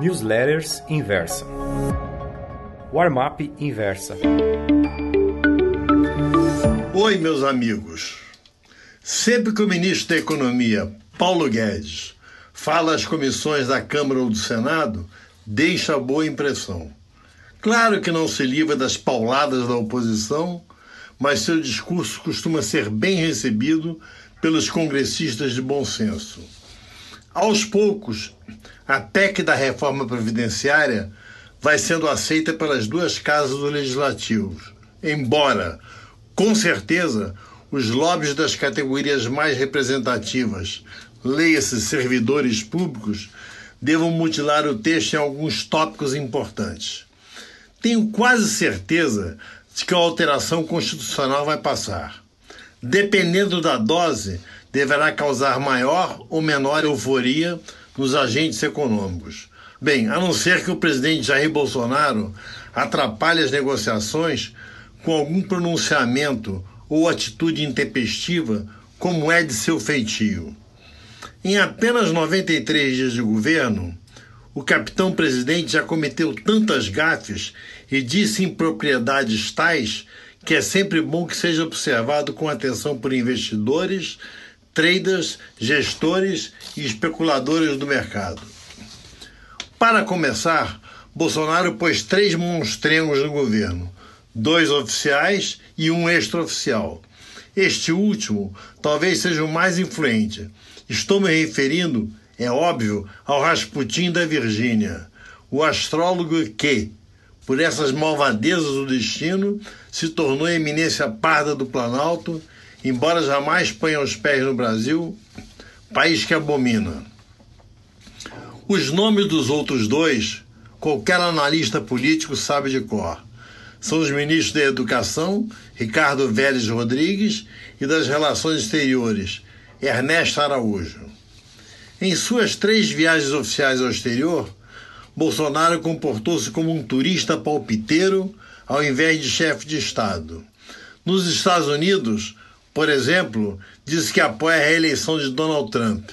Newsletters Inversa. Warm-up Inversa. Oi, meus amigos. Sempre que o ministro da Economia, Paulo Guedes, fala às comissões da Câmara ou do Senado, deixa boa impressão. Claro que não se livra das pauladas da oposição, mas seu discurso costuma ser bem recebido pelos congressistas de bom senso. Aos poucos, a PEC da reforma previdenciária vai sendo aceita pelas duas casas do Legislativo, embora, com certeza, os lobbies das categorias mais representativas, leia-se servidores públicos, devam mutilar o texto em alguns tópicos importantes. Tenho quase certeza de que a alteração constitucional vai passar. Dependendo da dose, deverá causar maior ou menor euforia nos agentes econômicos. Bem, a não ser que o presidente Jair Bolsonaro atrapalhe as negociações com algum pronunciamento ou atitude intempestiva, como é de seu feitio. Em apenas 93 dias de governo, o capitão presidente já cometeu tantas gafes e disse impropriedades tais que é sempre bom que seja observado com atenção por investidores, traders, gestores e especuladores do mercado. Para começar, Bolsonaro pôs três monstrengos no governo, dois oficiais e um extraoficial. Este último talvez seja o mais influente. Estou me referindo, é óbvio, ao Rasputin da Virgínia, o astrólogo que, por essas malvadezas do destino, se tornou eminência parda do Planalto embora jamais ponha os pés no Brasil, país que abomina. Os nomes dos outros dois, qualquer analista político sabe de cor. São os ministros da Educação, Ricardo Vélez Rodrigues, e das Relações Exteriores, Ernesto Araújo. Em suas três viagens oficiais ao exterior, Bolsonaro comportou-se como um turista palpiteiro ao invés de chefe de Estado. Nos Estados Unidos, por exemplo, diz que apoia a reeleição de Donald Trump.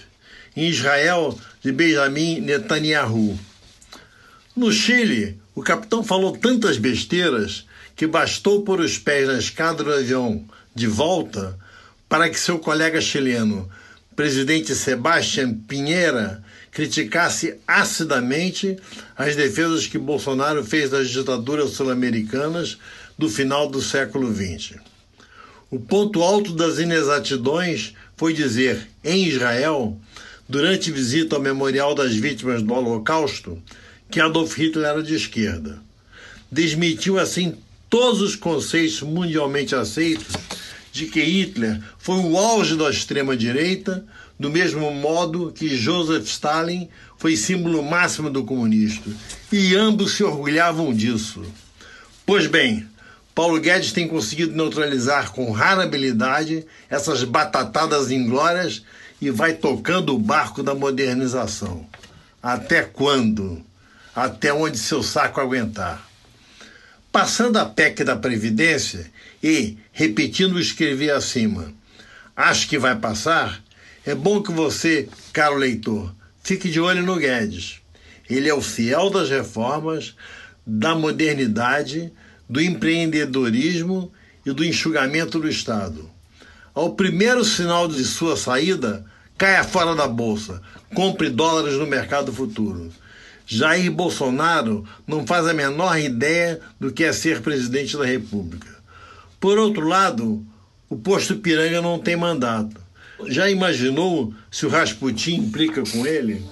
Em Israel, de Benjamin Netanyahu. No Chile, o capitão falou tantas besteiras que bastou pôr os pés na escada do avião de volta para que seu colega chileno, presidente Sebastián Pinheira, criticasse acidamente as defesas que Bolsonaro fez das ditaduras sul-americanas do final do século XX. O ponto alto das inexatidões foi dizer, em Israel, durante visita ao Memorial das Vítimas do Holocausto, que Adolf Hitler era de esquerda. Desmitiu assim todos os conceitos mundialmente aceitos de que Hitler foi o auge da extrema-direita, do mesmo modo que Joseph Stalin foi símbolo máximo do comunismo, e ambos se orgulhavam disso. Pois bem, Paulo Guedes tem conseguido neutralizar com rara habilidade essas batatadas inglórias e vai tocando o barco da modernização. Até quando? Até onde seu saco aguentar. Passando a PEC da Previdência e, repetindo o escrevi acima, acho que vai passar, é bom que você, caro leitor, fique de olho no Guedes. Ele é o fiel das reformas, da modernidade, do empreendedorismo e do enxugamento do Estado. Ao primeiro sinal de sua saída, caia fora da bolsa, compre dólares no mercado futuro. Jair Bolsonaro não faz a menor ideia do que é ser presidente da República. Por outro lado, o posto Piranga não tem mandato. Já imaginou se o Rasputin implica com ele?